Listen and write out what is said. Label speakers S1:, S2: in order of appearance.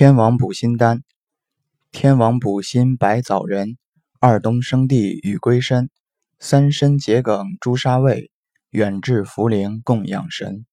S1: 天王补心丹，天王补心百枣仁，二冬生地与归参，三参桔梗朱砂味，远志茯苓供养神。